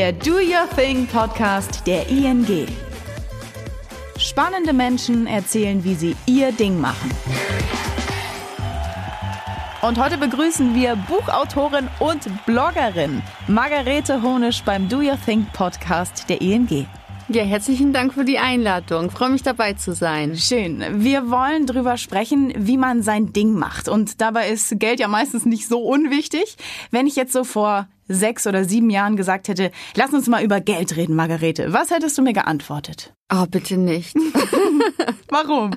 der Do Your Thing Podcast der ING. Spannende Menschen erzählen, wie sie ihr Ding machen. Und heute begrüßen wir Buchautorin und Bloggerin Margarete Honisch beim Do Your Think Podcast der ING. Ja, herzlichen Dank für die Einladung. Ich freue mich dabei zu sein. Schön. Wir wollen drüber sprechen, wie man sein Ding macht. Und dabei ist Geld ja meistens nicht so unwichtig. Wenn ich jetzt so vor sechs oder sieben Jahren gesagt hätte, lass uns mal über Geld reden, Margarete, was hättest du mir geantwortet? Oh, bitte nicht. Warum?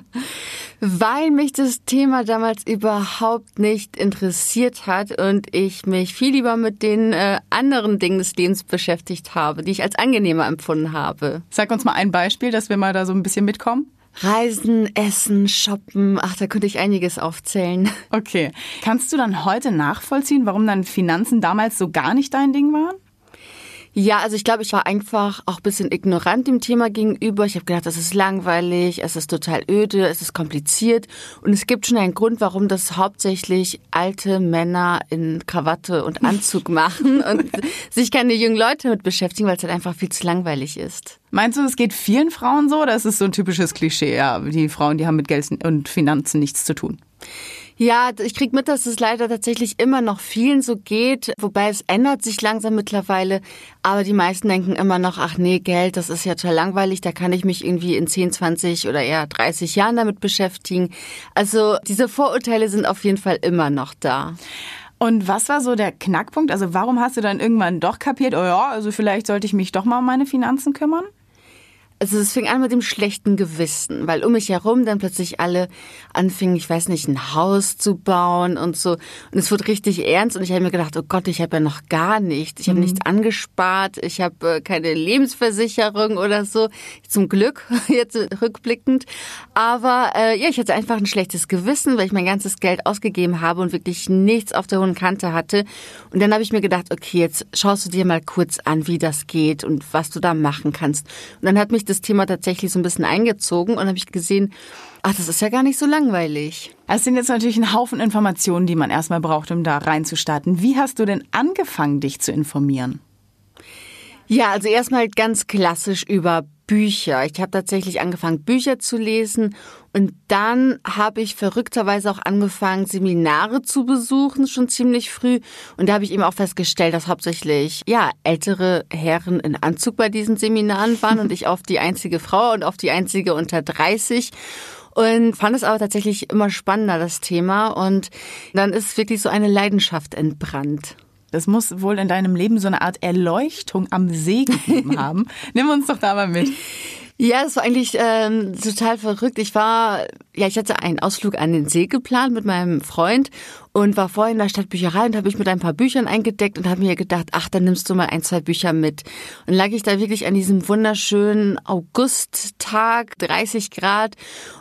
Weil mich das Thema damals überhaupt nicht interessiert hat und ich mich viel lieber mit den äh, anderen Dingen des Lebens beschäftigt habe, die ich als angenehmer empfunden habe. Sag uns mal ein Beispiel, dass wir mal da so ein bisschen mitkommen. Reisen, Essen, Shoppen, ach, da könnte ich einiges aufzählen. Okay. Kannst du dann heute nachvollziehen, warum dann Finanzen damals so gar nicht dein Ding waren? Ja, also ich glaube, ich war einfach auch ein bisschen ignorant dem Thema gegenüber. Ich habe gedacht, das ist langweilig, es ist total öde, es ist kompliziert. Und es gibt schon einen Grund, warum das hauptsächlich alte Männer in Krawatte und Anzug machen und sich keine jungen Leute mit beschäftigen, weil es halt einfach viel zu langweilig ist. Meinst du, es geht vielen Frauen so oder ist es so ein typisches Klischee? Ja, die Frauen, die haben mit Geld und Finanzen nichts zu tun. Ja, ich krieg mit, dass es leider tatsächlich immer noch vielen so geht, wobei es ändert sich langsam mittlerweile. Aber die meisten denken immer noch, ach nee, Geld, das ist ja total langweilig, da kann ich mich irgendwie in 10, 20 oder eher 30 Jahren damit beschäftigen. Also diese Vorurteile sind auf jeden Fall immer noch da. Und was war so der Knackpunkt? Also warum hast du dann irgendwann doch kapiert, oh ja, also vielleicht sollte ich mich doch mal um meine Finanzen kümmern? Also es fing an mit dem schlechten Gewissen, weil um mich herum dann plötzlich alle anfingen, ich weiß nicht, ein Haus zu bauen und so. Und es wurde richtig ernst und ich habe mir gedacht, oh Gott, ich habe ja noch gar nichts. Ich habe mhm. nichts angespart, ich habe äh, keine Lebensversicherung oder so. Zum Glück, jetzt rückblickend. Aber äh, ja, ich hatte einfach ein schlechtes Gewissen, weil ich mein ganzes Geld ausgegeben habe und wirklich nichts auf der hohen Kante hatte. Und dann habe ich mir gedacht, okay, jetzt schaust du dir mal kurz an, wie das geht und was du da machen kannst. Und dann hat mich das Thema tatsächlich so ein bisschen eingezogen und habe ich gesehen, ach, das ist ja gar nicht so langweilig. Es sind jetzt natürlich ein Haufen Informationen, die man erstmal braucht, um da reinzustarten. Wie hast du denn angefangen, dich zu informieren? Ja, also erstmal ganz klassisch über Bücher. Ich habe tatsächlich angefangen, Bücher zu lesen und dann habe ich verrückterweise auch angefangen, Seminare zu besuchen, schon ziemlich früh. Und da habe ich eben auch festgestellt, dass hauptsächlich ja ältere Herren in Anzug bei diesen Seminaren waren und ich auf die einzige Frau und auf die einzige unter 30 und fand es aber tatsächlich immer spannender, das Thema. Und dann ist wirklich so eine Leidenschaft entbrannt. Das muss wohl in deinem Leben so eine Art Erleuchtung am See gegeben haben. Nimm uns doch da mal mit. Ja, das war eigentlich ähm, total verrückt. Ich war, ja, ich hatte einen Ausflug an den See geplant mit meinem Freund und war vorhin in der Stadtbücherei und habe mich mit ein paar Büchern eingedeckt und habe mir gedacht, ach, dann nimmst du mal ein, zwei Bücher mit. Und lag ich da wirklich an diesem wunderschönen Augusttag, 30 Grad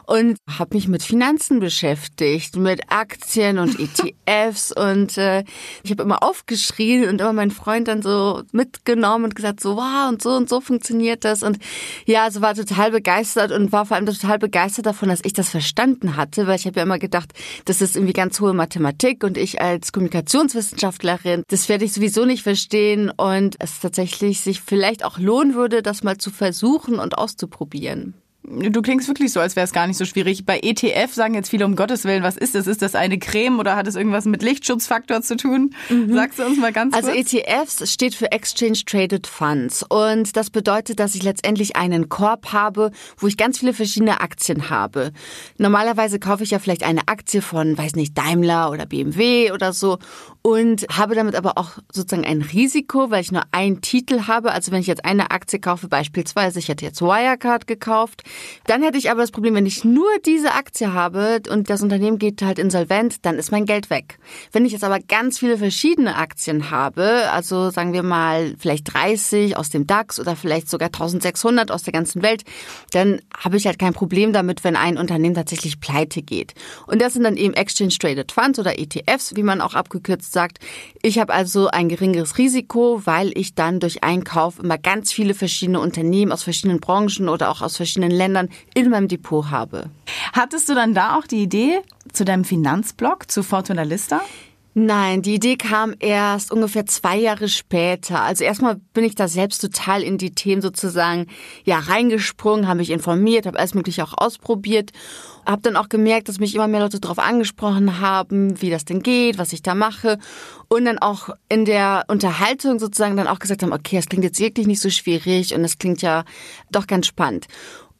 und habe mich mit Finanzen beschäftigt, mit Aktien und ETFs und äh, ich habe immer aufgeschrien und immer meinen Freund dann so mitgenommen und gesagt, so wow und so und so funktioniert das und ja, also war total begeistert und war vor allem total begeistert davon, dass ich das verstanden hatte, weil ich habe ja immer gedacht, das ist irgendwie ganz hohe Mathematik Politik und ich als Kommunikationswissenschaftlerin, das werde ich sowieso nicht verstehen und es tatsächlich sich vielleicht auch lohnen würde, das mal zu versuchen und auszuprobieren. Du klingst wirklich so, als wäre es gar nicht so schwierig. Bei ETF sagen jetzt viele um Gottes Willen, was ist das? Ist das eine Creme oder hat es irgendwas mit Lichtschutzfaktor zu tun? Mhm. Sagst du uns mal ganz also kurz? Also ETFs steht für Exchange Traded Funds und das bedeutet, dass ich letztendlich einen Korb habe, wo ich ganz viele verschiedene Aktien habe. Normalerweise kaufe ich ja vielleicht eine Aktie von, weiß nicht, Daimler oder BMW oder so und habe damit aber auch sozusagen ein Risiko, weil ich nur einen Titel habe. Also wenn ich jetzt eine Aktie kaufe, beispielsweise, ich hätte jetzt Wirecard gekauft, dann hätte ich aber das Problem, wenn ich nur diese Aktie habe und das Unternehmen geht halt insolvent, dann ist mein Geld weg. Wenn ich jetzt aber ganz viele verschiedene Aktien habe, also sagen wir mal vielleicht 30 aus dem DAX oder vielleicht sogar 1600 aus der ganzen Welt, dann habe ich halt kein Problem damit, wenn ein Unternehmen tatsächlich pleite geht. Und das sind dann eben Exchange Traded Funds oder ETFs, wie man auch abgekürzt sagt, ich habe also ein geringeres Risiko, weil ich dann durch Einkauf immer ganz viele verschiedene Unternehmen aus verschiedenen Branchen oder auch aus verschiedenen Ländern in meinem Depot habe. Hattest du dann da auch die Idee zu deinem Finanzblog, zu Fortuna Lista? Nein, die Idee kam erst ungefähr zwei Jahre später. Also erstmal bin ich da selbst total in die Themen sozusagen ja reingesprungen, habe mich informiert, habe alles mögliche auch ausprobiert, habe dann auch gemerkt, dass mich immer mehr Leute darauf angesprochen haben, wie das denn geht, was ich da mache und dann auch in der Unterhaltung sozusagen dann auch gesagt haben, okay, das klingt jetzt wirklich nicht so schwierig und das klingt ja doch ganz spannend.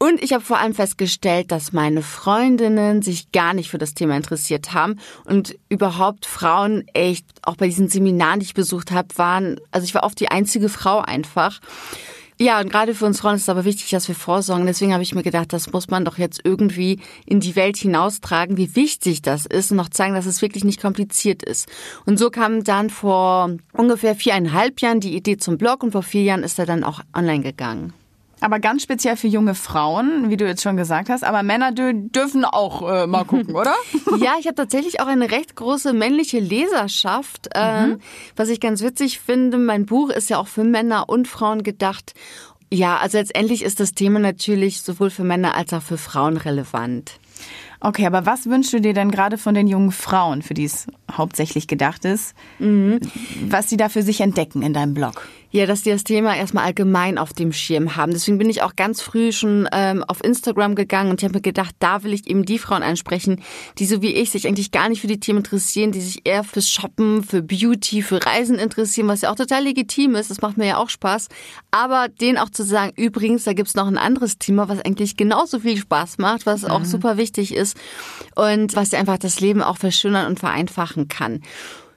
Und ich habe vor allem festgestellt, dass meine Freundinnen sich gar nicht für das Thema interessiert haben und überhaupt Frauen echt, auch bei diesen Seminaren, die ich besucht habe, waren, also ich war oft die einzige Frau einfach. Ja, und gerade für uns Frauen ist es aber wichtig, dass wir vorsorgen. Deswegen habe ich mir gedacht, das muss man doch jetzt irgendwie in die Welt hinaustragen, wie wichtig das ist und noch zeigen, dass es wirklich nicht kompliziert ist. Und so kam dann vor ungefähr viereinhalb Jahren die Idee zum Blog und vor vier Jahren ist er dann auch online gegangen. Aber ganz speziell für junge Frauen, wie du jetzt schon gesagt hast. Aber Männer dürfen auch äh, mal gucken, oder? ja, ich habe tatsächlich auch eine recht große männliche Leserschaft, äh, mhm. was ich ganz witzig finde. Mein Buch ist ja auch für Männer und Frauen gedacht. Ja, also letztendlich ist das Thema natürlich sowohl für Männer als auch für Frauen relevant. Okay, aber was wünschst du dir denn gerade von den jungen Frauen, für die es hauptsächlich gedacht ist, mhm. was sie da für sich entdecken in deinem Blog? Ja, dass die das Thema erstmal allgemein auf dem Schirm haben. Deswegen bin ich auch ganz früh schon ähm, auf Instagram gegangen und ich habe mir gedacht, da will ich eben die Frauen ansprechen, die so wie ich sich eigentlich gar nicht für die Themen interessieren, die sich eher fürs Shoppen, für Beauty, für Reisen interessieren, was ja auch total legitim ist. Das macht mir ja auch Spaß. Aber denen auch zu sagen, übrigens, da gibt's noch ein anderes Thema, was eigentlich genauso viel Spaß macht, was mhm. auch super wichtig ist und was einfach das Leben auch verschönern und vereinfachen kann.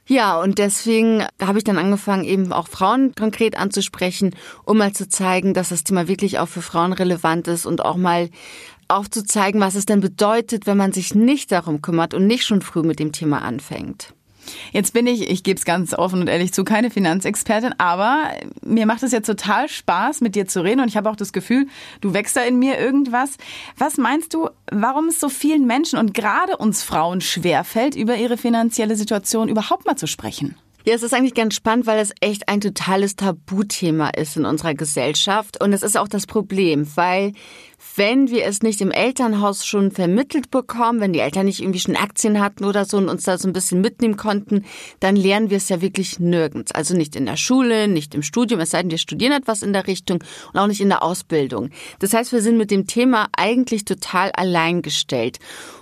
Ja, und deswegen habe ich dann angefangen, eben auch Frauen konkret anzusprechen, um mal zu zeigen, dass das Thema wirklich auch für Frauen relevant ist und auch mal aufzuzeigen, was es denn bedeutet, wenn man sich nicht darum kümmert und nicht schon früh mit dem Thema anfängt. Jetzt bin ich, ich gebe es ganz offen und ehrlich zu, keine Finanzexpertin, aber mir macht es jetzt total Spaß, mit dir zu reden und ich habe auch das Gefühl, du wächst da in mir irgendwas. Was meinst du, warum es so vielen Menschen und gerade uns Frauen schwerfällt, über ihre finanzielle Situation überhaupt mal zu sprechen? Ja, es ist eigentlich ganz spannend, weil es echt ein totales Tabuthema ist in unserer Gesellschaft. Und es ist auch das Problem, weil wenn wir es nicht im Elternhaus schon vermittelt bekommen, wenn die Eltern nicht irgendwie schon Aktien hatten oder so und uns da so ein bisschen mitnehmen konnten, dann lernen wir es ja wirklich nirgends. Also nicht in der Schule, nicht im Studium, es sei denn, wir studieren etwas in der Richtung und auch nicht in der Ausbildung. Das heißt, wir sind mit dem Thema eigentlich total alleingestellt.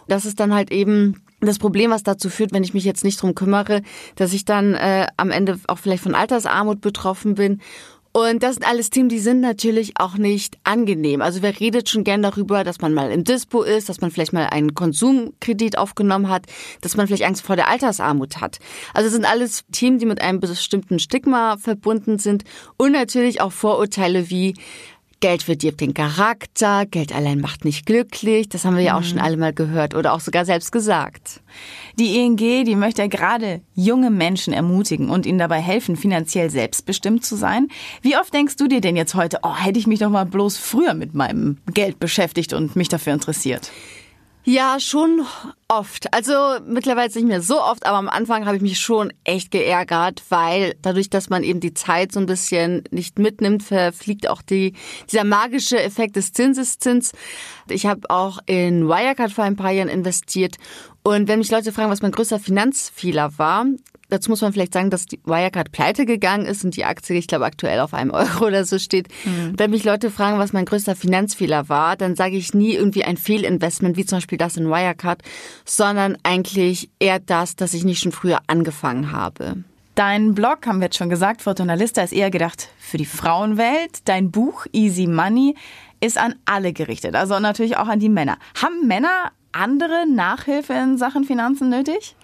Das ist dann halt eben das Problem, was dazu führt, wenn ich mich jetzt nicht drum kümmere, dass ich dann äh, am Ende auch vielleicht von Altersarmut betroffen bin. Und das sind alles Themen, die sind natürlich auch nicht angenehm. Also wer redet schon gern darüber, dass man mal im Dispo ist, dass man vielleicht mal einen Konsumkredit aufgenommen hat, dass man vielleicht Angst vor der Altersarmut hat. Also es sind alles Themen, die mit einem bestimmten Stigma verbunden sind und natürlich auch Vorurteile wie Geld verdirbt den Charakter, Geld allein macht nicht glücklich. Das haben wir ja auch schon mhm. alle mal gehört oder auch sogar selbst gesagt. Die ING, die möchte ja gerade junge Menschen ermutigen und ihnen dabei helfen, finanziell selbstbestimmt zu sein. Wie oft denkst du dir denn jetzt heute, oh, hätte ich mich doch mal bloß früher mit meinem Geld beschäftigt und mich dafür interessiert? Ja, schon oft. Also mittlerweile nicht mehr so oft, aber am Anfang habe ich mich schon echt geärgert, weil dadurch, dass man eben die Zeit so ein bisschen nicht mitnimmt, verfliegt auch die, dieser magische Effekt des Zinseszins. Ich habe auch in Wirecard vor ein paar Jahren investiert und wenn mich Leute fragen, was mein größter Finanzfehler war, Dazu muss man vielleicht sagen, dass die Wirecard pleite gegangen ist und die Aktie, ich glaube, aktuell auf einem Euro oder so steht. Mhm. Wenn mich Leute fragen, was mein größter Finanzfehler war, dann sage ich nie irgendwie ein Fehlinvestment, wie zum Beispiel das in Wirecard, sondern eigentlich eher das, dass ich nicht schon früher angefangen habe. Dein Blog, haben wir jetzt schon gesagt, Fortuna Lista ist eher gedacht für die Frauenwelt. Dein Buch Easy Money ist an alle gerichtet, also natürlich auch an die Männer. Haben Männer andere Nachhilfe in Sachen Finanzen nötig?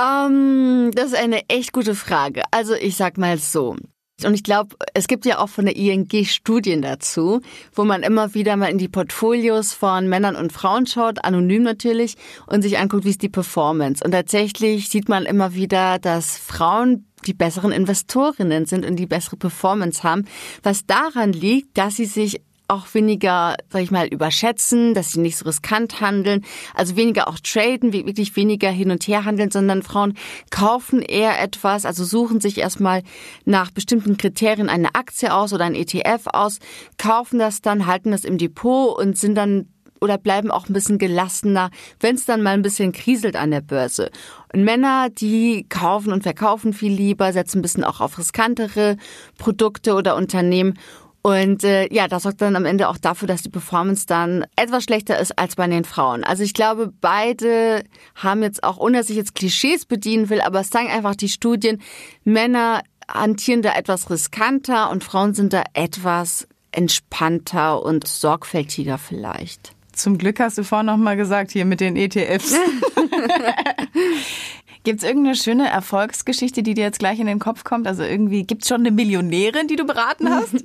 Ähm, das ist eine echt gute Frage. Also ich sag mal so. Und ich glaube, es gibt ja auch von der ING Studien dazu, wo man immer wieder mal in die Portfolios von Männern und Frauen schaut, anonym natürlich, und sich anguckt, wie ist die Performance. Und tatsächlich sieht man immer wieder, dass Frauen die besseren Investorinnen sind und die bessere Performance haben, was daran liegt, dass sie sich auch weniger, sag ich mal, überschätzen, dass sie nicht so riskant handeln, also weniger auch traden, wirklich weniger hin und her handeln, sondern Frauen kaufen eher etwas, also suchen sich erstmal nach bestimmten Kriterien eine Aktie aus oder ein ETF aus, kaufen das dann, halten das im Depot und sind dann oder bleiben auch ein bisschen gelassener, wenn es dann mal ein bisschen kriselt an der Börse. Und Männer, die kaufen und verkaufen viel lieber, setzen ein bisschen auch auf riskantere Produkte oder Unternehmen. Und äh, ja, das sorgt dann am Ende auch dafür, dass die Performance dann etwas schlechter ist als bei den Frauen. Also ich glaube, beide haben jetzt auch, ohne dass ich jetzt Klischees bedienen will, aber es zeigen einfach die Studien, Männer hantieren da etwas riskanter und Frauen sind da etwas entspannter und sorgfältiger vielleicht. Zum Glück hast du vorhin noch mal gesagt, hier mit den ETFs. Gibt es irgendeine schöne Erfolgsgeschichte, die dir jetzt gleich in den Kopf kommt? Also irgendwie gibt es schon eine Millionärin, die du beraten hast?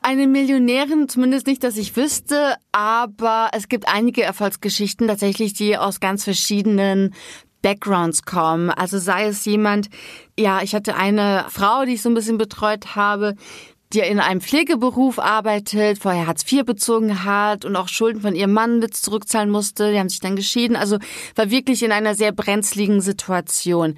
Eine Millionärin, zumindest nicht, dass ich wüsste, aber es gibt einige Erfolgsgeschichten tatsächlich, die aus ganz verschiedenen Backgrounds kommen. Also sei es jemand, ja, ich hatte eine Frau, die ich so ein bisschen betreut habe, die in einem Pflegeberuf arbeitet, vorher Hartz IV bezogen hat und auch Schulden von ihrem Mann mit zurückzahlen musste. Die haben sich dann geschieden. Also war wirklich in einer sehr brenzligen Situation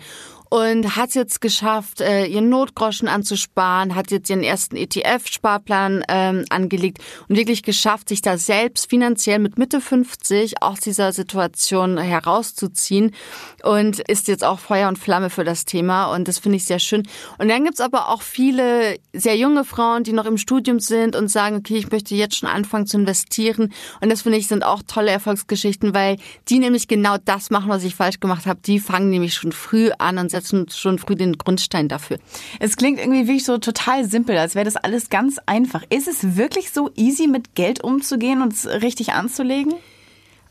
und hat jetzt geschafft, äh, ihren Notgroschen anzusparen, hat jetzt ihren ersten ETF-Sparplan ähm, angelegt und wirklich geschafft, sich da selbst finanziell mit Mitte 50 aus dieser Situation herauszuziehen und ist jetzt auch Feuer und Flamme für das Thema und das finde ich sehr schön. Und dann gibt's aber auch viele sehr junge Frauen, die noch im Studium sind und sagen, okay, ich möchte jetzt schon anfangen zu investieren und das finde ich sind auch tolle Erfolgsgeschichten, weil die nämlich genau das machen, was ich falsch gemacht habe. Die fangen nämlich schon früh an und setzen schon früh den Grundstein dafür. Es klingt irgendwie wirklich so total simpel, als wäre das alles ganz einfach. Ist es wirklich so easy, mit Geld umzugehen und es richtig anzulegen?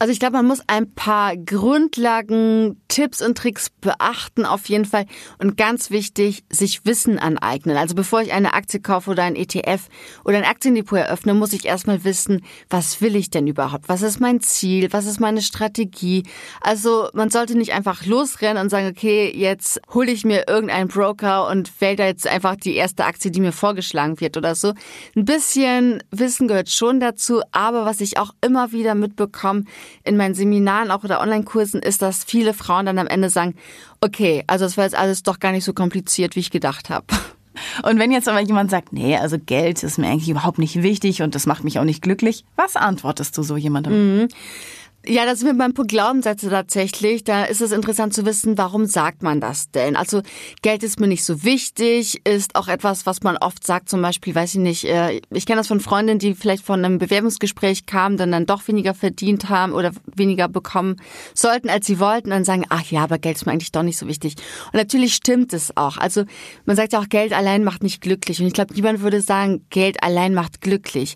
Also ich glaube, man muss ein paar Grundlagen, Tipps und Tricks beachten auf jeden Fall. Und ganz wichtig, sich Wissen aneignen. Also bevor ich eine Aktie kaufe oder ein ETF oder ein Aktiendepot eröffne, muss ich erstmal wissen, was will ich denn überhaupt? Was ist mein Ziel? Was ist meine Strategie? Also man sollte nicht einfach losrennen und sagen, okay, jetzt hole ich mir irgendeinen Broker und wähle da jetzt einfach die erste Aktie, die mir vorgeschlagen wird oder so. Ein bisschen Wissen gehört schon dazu, aber was ich auch immer wieder mitbekomme, in meinen Seminaren auch oder Online-Kursen ist, dass viele Frauen dann am Ende sagen, okay, also es war jetzt alles doch gar nicht so kompliziert, wie ich gedacht habe. Und wenn jetzt aber jemand sagt, nee, also Geld ist mir eigentlich überhaupt nicht wichtig und das macht mich auch nicht glücklich, was antwortest du so jemandem? Mhm. Ja, das sind wir beim Punkt Glaubenssätze tatsächlich. Da ist es interessant zu wissen, warum sagt man das denn? Also Geld ist mir nicht so wichtig, ist auch etwas, was man oft sagt, zum Beispiel, weiß ich nicht, äh, ich kenne das von Freundinnen, die vielleicht von einem Bewerbungsgespräch kamen, dann dann doch weniger verdient haben oder weniger bekommen sollten, als sie wollten, dann sagen, ach ja, aber Geld ist mir eigentlich doch nicht so wichtig. Und natürlich stimmt es auch. Also man sagt ja auch, Geld allein macht nicht glücklich. Und ich glaube, niemand würde sagen, Geld allein macht glücklich.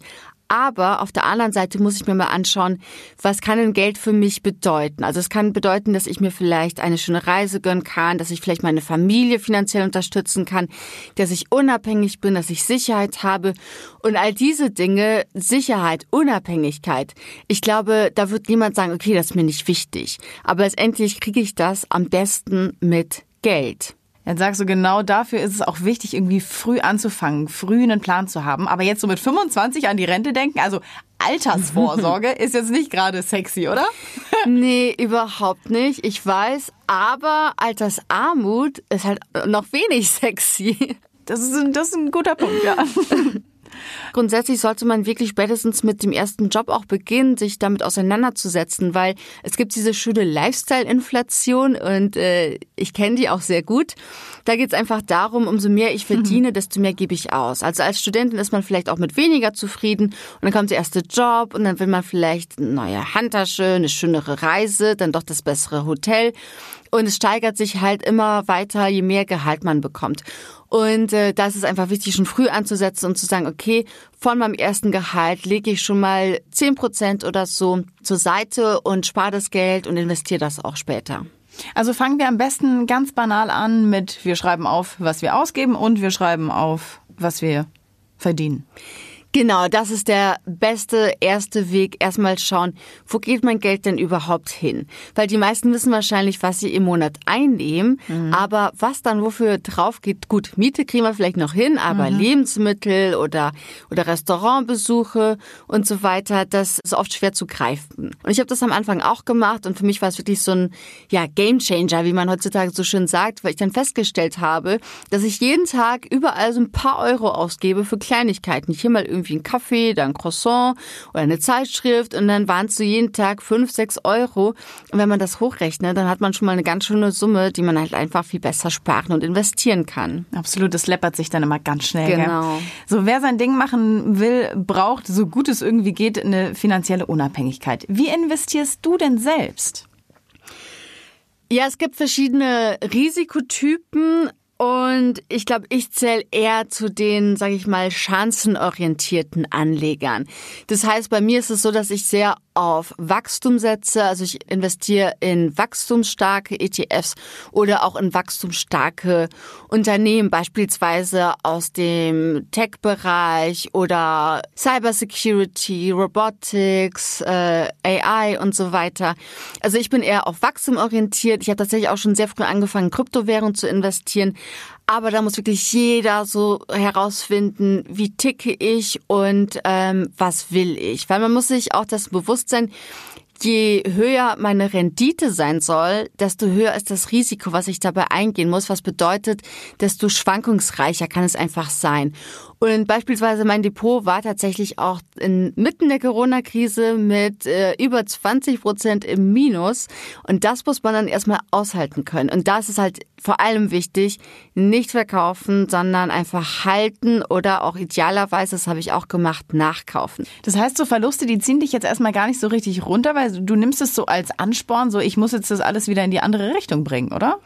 Aber auf der anderen Seite muss ich mir mal anschauen, was kann denn Geld für mich bedeuten? Also es kann bedeuten, dass ich mir vielleicht eine schöne Reise gönnen kann, dass ich vielleicht meine Familie finanziell unterstützen kann, dass ich unabhängig bin, dass ich Sicherheit habe. Und all diese Dinge, Sicherheit, Unabhängigkeit, ich glaube, da wird niemand sagen, okay, das ist mir nicht wichtig. Aber letztendlich kriege ich das am besten mit Geld. Jetzt sagst du, genau dafür ist es auch wichtig, irgendwie früh anzufangen, früh einen Plan zu haben. Aber jetzt so mit 25 an die Rente denken, also Altersvorsorge ist jetzt nicht gerade sexy, oder? nee, überhaupt nicht. Ich weiß, aber Altersarmut ist halt noch wenig sexy. Das ist ein, das ist ein guter Punkt, ja. Grundsätzlich sollte man wirklich spätestens mit dem ersten Job auch beginnen, sich damit auseinanderzusetzen, weil es gibt diese schöne Lifestyle-Inflation und äh, ich kenne die auch sehr gut. Da geht es einfach darum, umso mehr ich verdiene, mhm. desto mehr gebe ich aus. Also als Studentin ist man vielleicht auch mit weniger zufrieden und dann kommt der erste Job und dann will man vielleicht eine neue Handtasche, eine schönere Reise, dann doch das bessere Hotel. Und es steigert sich halt immer weiter, je mehr Gehalt man bekommt. Und äh, da ist einfach wichtig, schon früh anzusetzen und zu sagen, okay, von meinem ersten Gehalt lege ich schon mal zehn Prozent oder so zur Seite und spare das Geld und investiere das auch später. Also fangen wir am besten ganz banal an mit, wir schreiben auf, was wir ausgeben und wir schreiben auf, was wir verdienen. Genau, das ist der beste erste Weg. Erstmal schauen, wo geht mein Geld denn überhaupt hin? Weil die meisten wissen wahrscheinlich, was sie im Monat einnehmen, mhm. aber was dann wofür drauf geht, gut, Miete kriegen wir vielleicht noch hin, aber mhm. Lebensmittel oder, oder Restaurantbesuche und so weiter, das ist oft schwer zu greifen. Und ich habe das am Anfang auch gemacht und für mich war es wirklich so ein, ja, Gamechanger, wie man heutzutage so schön sagt, weil ich dann festgestellt habe, dass ich jeden Tag überall so ein paar Euro ausgebe für Kleinigkeiten. Hier mal irgendwie irgendwie einen Kaffee, dann ein Croissant oder eine Zeitschrift und dann waren es so jeden Tag fünf, sechs Euro. Und wenn man das hochrechnet, dann hat man schon mal eine ganz schöne Summe, die man halt einfach viel besser sparen und investieren kann. Absolut, das läppert sich dann immer ganz schnell. Genau. Gell? So, wer sein Ding machen will, braucht, so gut es irgendwie geht, eine finanzielle Unabhängigkeit. Wie investierst du denn selbst? Ja, es gibt verschiedene Risikotypen und ich glaube, ich zähle eher zu den, sage ich mal, chancenorientierten Anlegern. Das heißt, bei mir ist es so, dass ich sehr auf Wachstum setze. Also ich investiere in wachstumsstarke ETFs oder auch in wachstumsstarke Unternehmen, beispielsweise aus dem Tech-Bereich oder Cybersecurity, Robotics, äh, AI und so weiter. Also ich bin eher auf Wachstum orientiert. Ich habe tatsächlich auch schon sehr früh angefangen, Kryptowährung zu investieren. Aber da muss wirklich jeder so herausfinden, wie ticke ich und ähm, was will ich. Weil man muss sich auch das bewusst sein, je höher meine Rendite sein soll, desto höher ist das Risiko, was ich dabei eingehen muss. Was bedeutet, desto schwankungsreicher kann es einfach sein. Und beispielsweise mein Depot war tatsächlich auch inmitten der Corona-Krise mit äh, über 20 Prozent im Minus. Und das muss man dann erstmal aushalten können. Und da ist es halt vor allem wichtig, nicht verkaufen, sondern einfach halten oder auch idealerweise, das habe ich auch gemacht, nachkaufen. Das heißt, so Verluste, die ziehen dich jetzt erstmal gar nicht so richtig runter, weil du nimmst es so als Ansporn, so ich muss jetzt das alles wieder in die andere Richtung bringen, oder?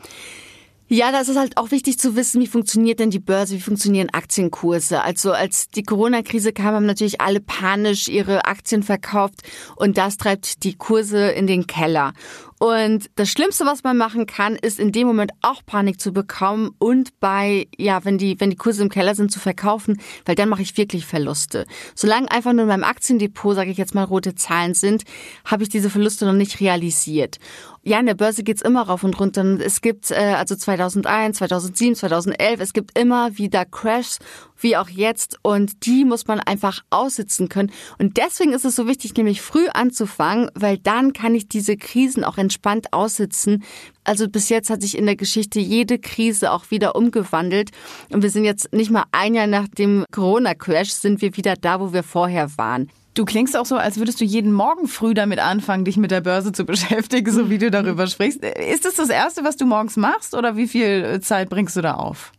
Ja, das ist halt auch wichtig zu wissen, wie funktioniert denn die Börse, wie funktionieren Aktienkurse. Also als die Corona-Krise kam, haben natürlich alle panisch ihre Aktien verkauft und das treibt die Kurse in den Keller. Und das Schlimmste, was man machen kann, ist in dem Moment auch Panik zu bekommen und bei, ja, wenn die, wenn die Kurse im Keller sind, zu verkaufen, weil dann mache ich wirklich Verluste. Solange einfach nur in meinem Aktiendepot, sage ich jetzt mal, rote Zahlen sind, habe ich diese Verluste noch nicht realisiert. Ja, in der Börse geht's immer rauf und runter. Es gibt äh, also 2001, 2007, 2011, es gibt immer wieder Crashs, wie auch jetzt. Und die muss man einfach aussitzen können. Und deswegen ist es so wichtig, nämlich früh anzufangen, weil dann kann ich diese Krisen auch entspannt aussitzen. Also bis jetzt hat sich in der Geschichte jede Krise auch wieder umgewandelt. Und wir sind jetzt nicht mal ein Jahr nach dem Corona-Crash, sind wir wieder da, wo wir vorher waren. Du klingst auch so, als würdest du jeden Morgen früh damit anfangen, dich mit der Börse zu beschäftigen, so wie du darüber sprichst. Ist das das Erste, was du morgens machst oder wie viel Zeit bringst du da auf?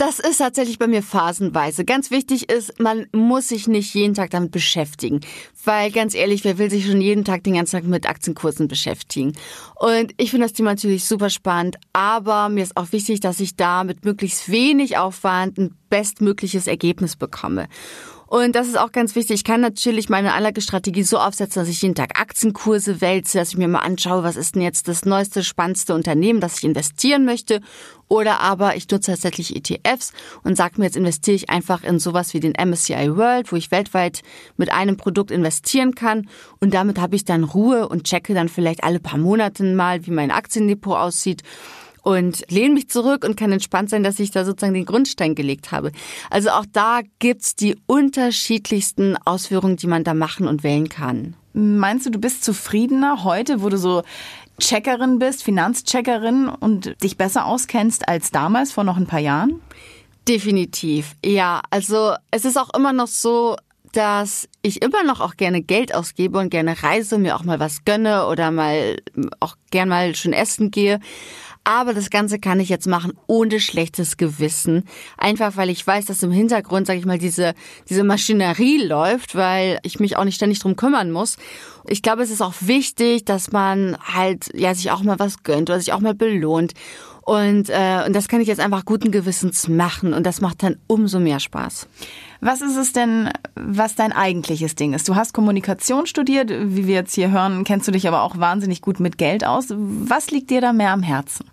Das ist tatsächlich bei mir phasenweise. Ganz wichtig ist, man muss sich nicht jeden Tag damit beschäftigen. Weil ganz ehrlich, wer will sich schon jeden Tag den ganzen Tag mit Aktienkursen beschäftigen? Und ich finde das Thema natürlich super spannend, aber mir ist auch wichtig, dass ich da mit möglichst wenig Aufwand ein bestmögliches Ergebnis bekomme. Und das ist auch ganz wichtig. Ich kann natürlich meine Anlagestrategie so aufsetzen, dass ich jeden Tag Aktienkurse wälze, dass ich mir mal anschaue, was ist denn jetzt das neueste, spannendste Unternehmen, das ich investieren möchte. Oder aber ich nutze tatsächlich ETFs und sage mir, jetzt investiere ich einfach in sowas wie den MSCI World, wo ich weltweit mit einem Produkt investieren kann. Und damit habe ich dann Ruhe und checke dann vielleicht alle paar Monate mal, wie mein Aktiendepot aussieht und lehne mich zurück und kann entspannt sein, dass ich da sozusagen den Grundstein gelegt habe. Also auch da gibt's die unterschiedlichsten Ausführungen, die man da machen und wählen kann. Meinst du, du bist zufriedener heute, wo du so Checkerin bist, Finanzcheckerin und dich besser auskennst als damals vor noch ein paar Jahren? Definitiv, ja. Also es ist auch immer noch so, dass ich immer noch auch gerne Geld ausgebe und gerne reise, mir auch mal was gönne oder mal auch gern mal schon essen gehe. Aber das Ganze kann ich jetzt machen ohne schlechtes Gewissen. Einfach weil ich weiß, dass im Hintergrund, sage ich mal, diese, diese Maschinerie läuft, weil ich mich auch nicht ständig drum kümmern muss. Ich glaube, es ist auch wichtig, dass man halt ja sich auch mal was gönnt oder sich auch mal belohnt. Und, äh, und das kann ich jetzt einfach guten Gewissens machen und das macht dann umso mehr Spaß. Was ist es denn, was dein eigentliches Ding ist? Du hast Kommunikation studiert, wie wir jetzt hier hören, kennst du dich aber auch wahnsinnig gut mit Geld aus. Was liegt dir da mehr am Herzen?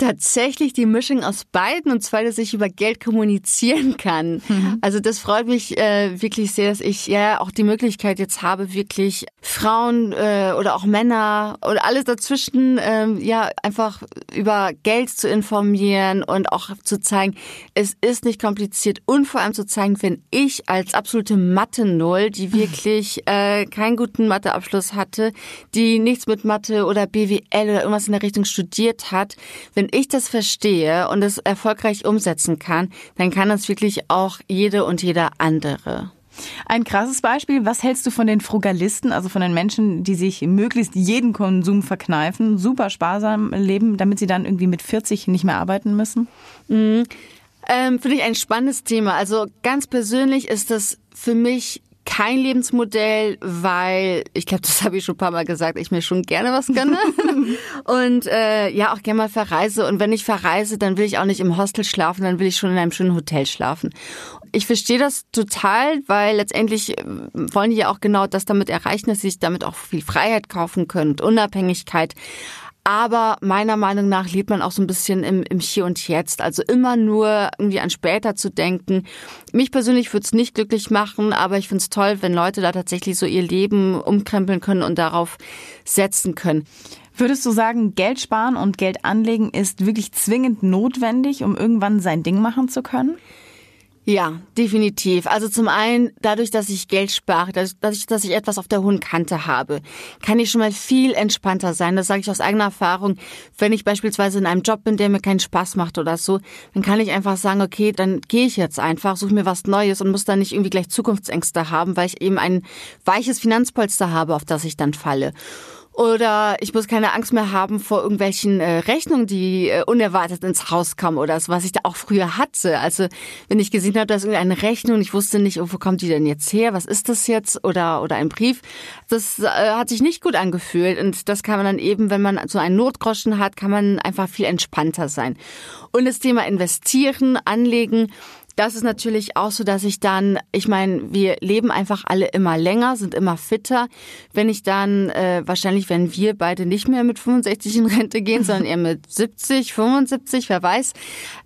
Tatsächlich die Mischung aus beiden und zwar, dass ich über Geld kommunizieren kann. Mhm. Also das freut mich äh, wirklich sehr, dass ich ja auch die Möglichkeit jetzt habe, wirklich Frauen äh, oder auch Männer oder alles dazwischen ähm, ja einfach über Geld zu informieren und auch zu zeigen, es ist nicht kompliziert und vor allem zu zeigen, wenn ich als absolute Mathe-Null, die wirklich äh, keinen guten Matheabschluss hatte, die nichts mit Mathe oder BWL oder irgendwas in der Richtung studiert hat, wenn ich das verstehe und es erfolgreich umsetzen kann, dann kann das wirklich auch jede und jeder andere. Ein krasses Beispiel. Was hältst du von den Frugalisten, also von den Menschen, die sich möglichst jeden Konsum verkneifen, super sparsam leben, damit sie dann irgendwie mit 40 nicht mehr arbeiten müssen? Mhm. Ähm, Finde ich ein spannendes Thema. Also ganz persönlich ist das für mich kein Lebensmodell, weil ich glaube, das habe ich schon ein paar Mal gesagt, ich mir schon gerne was gönne und äh, ja auch gerne mal verreise. Und wenn ich verreise, dann will ich auch nicht im Hostel schlafen, dann will ich schon in einem schönen Hotel schlafen. Ich verstehe das total, weil letztendlich äh, wollen die ja auch genau das damit erreichen, dass sie sich damit auch viel Freiheit kaufen können und Unabhängigkeit. Aber meiner Meinung nach lebt man auch so ein bisschen im, im Hier und Jetzt. Also immer nur irgendwie an später zu denken. Mich persönlich würde es nicht glücklich machen, aber ich finde es toll, wenn Leute da tatsächlich so ihr Leben umkrempeln können und darauf setzen können. Würdest du sagen, Geld sparen und Geld anlegen ist wirklich zwingend notwendig, um irgendwann sein Ding machen zu können? Ja, definitiv. Also zum einen, dadurch, dass ich Geld spare, dadurch, dass ich etwas auf der hohen Kante habe, kann ich schon mal viel entspannter sein. Das sage ich aus eigener Erfahrung. Wenn ich beispielsweise in einem Job bin, der mir keinen Spaß macht oder so, dann kann ich einfach sagen, okay, dann gehe ich jetzt einfach, suche mir was Neues und muss dann nicht irgendwie gleich Zukunftsängste haben, weil ich eben ein weiches Finanzpolster habe, auf das ich dann falle. Oder ich muss keine Angst mehr haben vor irgendwelchen äh, Rechnungen, die äh, unerwartet ins Haus kamen oder so, was ich da auch früher hatte. Also wenn ich gesehen habe, da ist irgendeine Rechnung, ich wusste nicht, oh, wo kommt die denn jetzt her, was ist das jetzt oder oder ein Brief, das äh, hat sich nicht gut angefühlt und das kann man dann eben, wenn man so einen Notgroschen hat, kann man einfach viel entspannter sein. Und das Thema investieren, anlegen, das ist natürlich auch so, dass ich dann, ich meine, wir leben einfach alle immer länger, sind immer fitter. Wenn ich dann, äh, wahrscheinlich wenn wir beide nicht mehr mit 65 in Rente gehen, sondern eher mit 70, 75, wer weiß,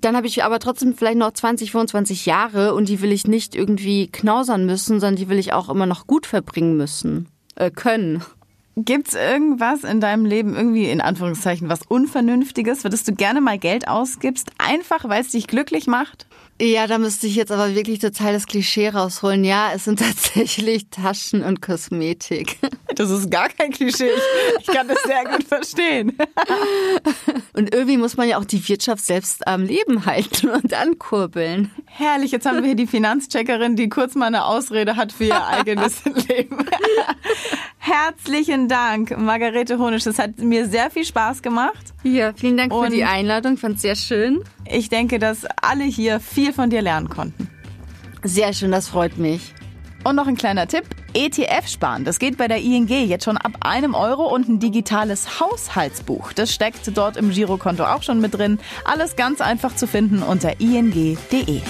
dann habe ich aber trotzdem vielleicht noch 20, 25 Jahre und die will ich nicht irgendwie knausern müssen, sondern die will ich auch immer noch gut verbringen müssen, äh, können. Gibt's irgendwas in deinem Leben irgendwie in Anführungszeichen was Unvernünftiges, würdest du gerne mal Geld ausgibst, einfach weil es dich glücklich macht? Ja, da müsste ich jetzt aber wirklich total das Klischee rausholen. Ja, es sind tatsächlich Taschen und Kosmetik. Das ist gar kein Klischee. Ich, kann das sehr gut verstehen. Und irgendwie muss man ja auch die Wirtschaft selbst am Leben halten und ankurbeln. Herrlich, jetzt haben wir hier die Finanzcheckerin, die kurz mal eine Ausrede hat für ihr eigenes Leben. Herzlichen Dank, Margarete Honisch. Das hat mir sehr viel Spaß gemacht. Ja, vielen Dank und für die Einladung. Ich fand es sehr schön. Ich denke, dass alle hier viel von dir lernen konnten. Sehr schön, das freut mich. Und noch ein kleiner Tipp. ETF sparen, das geht bei der ING jetzt schon ab einem Euro und ein digitales Haushaltsbuch. Das steckt dort im Girokonto auch schon mit drin. Alles ganz einfach zu finden unter ing.de.